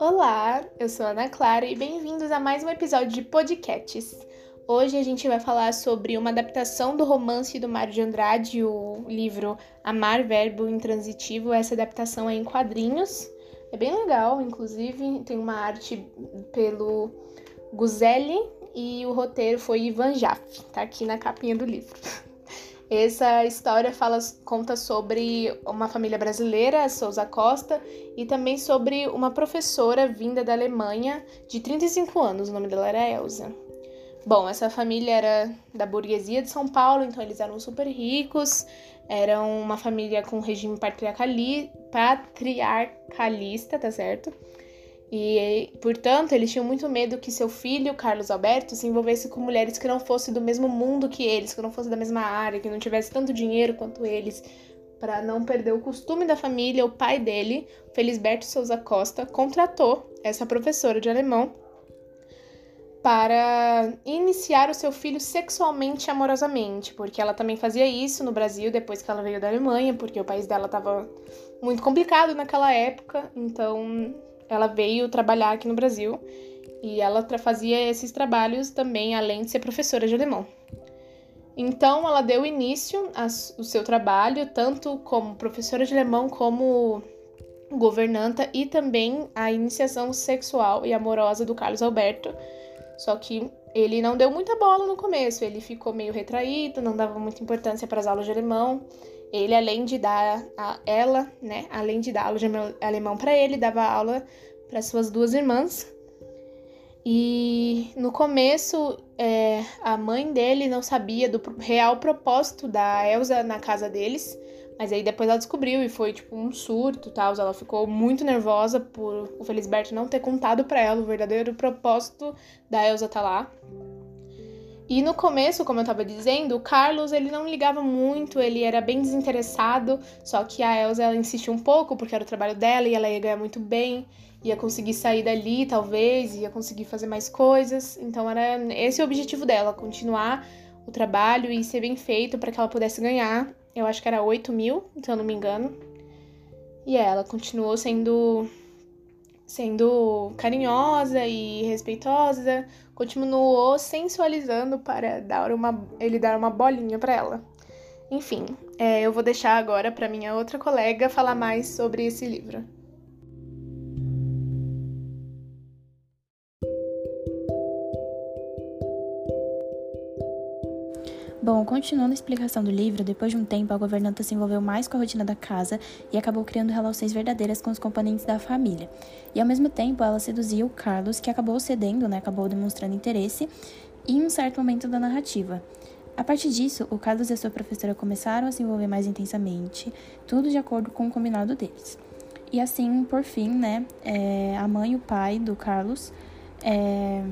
Olá, eu sou Ana Clara e bem-vindos a mais um episódio de Podcasts. Hoje a gente vai falar sobre uma adaptação do romance do Mário de Andrade, o livro Amar, Verbo Intransitivo. Essa adaptação é em quadrinhos, é bem legal, inclusive tem uma arte pelo Guzelli e o roteiro foi Ivan Jaffe, tá aqui na capinha do livro. Essa história fala, conta sobre uma família brasileira, Souza Costa, e também sobre uma professora vinda da Alemanha de 35 anos, o nome dela era Elsa. Bom, essa família era da burguesia de São Paulo, então eles eram super ricos, eram uma família com regime patriarcali, patriarcalista, tá certo? E, portanto, eles tinham muito medo que seu filho, Carlos Alberto, se envolvesse com mulheres que não fossem do mesmo mundo que eles, que não fossem da mesma área, que não tivesse tanto dinheiro quanto eles. Para não perder o costume da família, o pai dele, Felisberto Souza Costa, contratou essa professora de alemão para iniciar o seu filho sexualmente e amorosamente, porque ela também fazia isso no Brasil depois que ela veio da Alemanha, porque o país dela estava muito complicado naquela época, então ela veio trabalhar aqui no Brasil e ela fazia esses trabalhos também, além de ser professora de alemão. Então, ela deu início ao seu trabalho, tanto como professora de alemão, como governanta, e também a iniciação sexual e amorosa do Carlos Alberto. Só que ele não deu muita bola no começo, ele ficou meio retraído, não dava muita importância para as aulas de alemão. Ele, além de dar a ela, né, além de dar aula de alemão para ele, dava aula para suas duas irmãs. E no começo, é, a mãe dele não sabia do real propósito da Elsa na casa deles, mas aí depois ela descobriu e foi tipo um surto, tal. Ela ficou muito nervosa por o Felisberto não ter contado para ela o verdadeiro propósito da Elsa estar tá lá. E no começo, como eu estava dizendo, o Carlos ele não ligava muito, ele era bem desinteressado, só que a Elsa ela insistiu um pouco porque era o trabalho dela e ela ia ganhar muito bem, ia conseguir sair dali talvez, ia conseguir fazer mais coisas. Então era esse o objetivo dela, continuar o trabalho e ser bem feito para que ela pudesse ganhar. Eu acho que era 8 mil, se eu não me engano. E ela continuou sendo sendo carinhosa e respeitosa, continuou sensualizando para dar uma, ele dar uma bolinha para ela. Enfim, é, eu vou deixar agora para minha outra colega falar mais sobre esse livro. Bom, continuando a explicação do livro, depois de um tempo, a governanta se envolveu mais com a rotina da casa e acabou criando relações verdadeiras com os componentes da família. E ao mesmo tempo, ela seduzia o Carlos, que acabou cedendo, né, acabou demonstrando interesse em um certo momento da narrativa. A partir disso, o Carlos e a sua professora começaram a se envolver mais intensamente, tudo de acordo com o combinado deles. E assim, por fim, né, é, a mãe e o pai do Carlos é,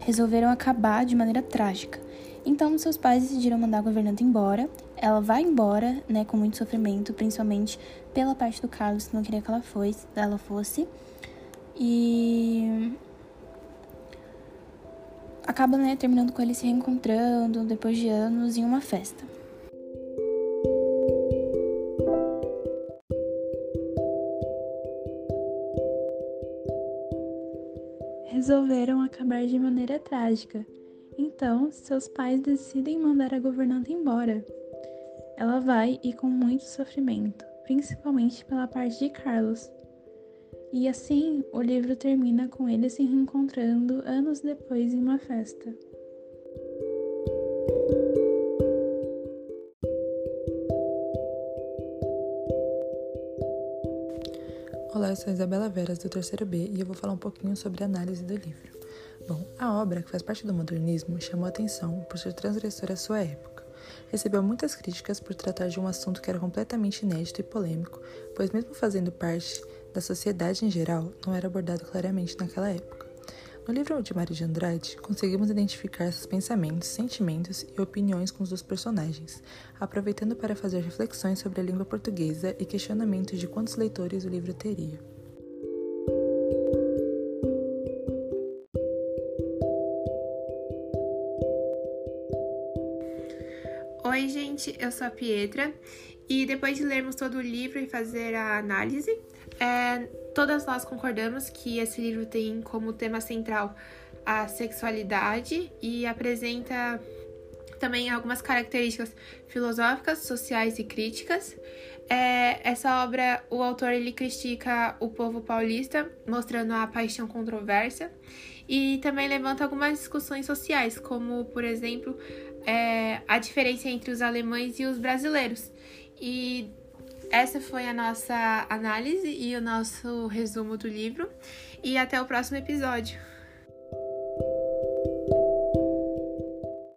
resolveram acabar de maneira trágica. Então, seus pais decidiram mandar a governanta embora. Ela vai embora, né, com muito sofrimento, principalmente pela parte do Carlos, que não queria que ela fosse, ela fosse. E acaba, né, terminando com eles se reencontrando depois de anos em uma festa. Resolveram acabar de maneira trágica. Então, seus pais decidem mandar a governanta embora. Ela vai e com muito sofrimento, principalmente pela parte de Carlos. E assim, o livro termina com ele se reencontrando anos depois em uma festa. Olá, eu sou Isabela Veras, do terceiro B, e eu vou falar um pouquinho sobre a análise do livro. Bom, a obra, que faz parte do modernismo, chamou atenção por ser transgressora à sua época. Recebeu muitas críticas por tratar de um assunto que era completamente inédito e polêmico, pois, mesmo fazendo parte da sociedade em geral, não era abordado claramente naquela época. No livro de Mário de Andrade, conseguimos identificar esses pensamentos, sentimentos e opiniões com os dos personagens, aproveitando para fazer reflexões sobre a língua portuguesa e questionamentos de quantos leitores o livro teria. Gente, eu sou a Pietra E depois de lermos todo o livro e fazer a análise, é, todas nós concordamos que esse livro tem como tema central a sexualidade e apresenta também algumas características filosóficas, sociais e críticas. É, essa obra, o autor ele critica o povo paulista, mostrando a paixão controversa, e também levanta algumas discussões sociais, como, por exemplo, é, a diferença entre os alemães e os brasileiros. E essa foi a nossa análise e o nosso resumo do livro. E até o próximo episódio.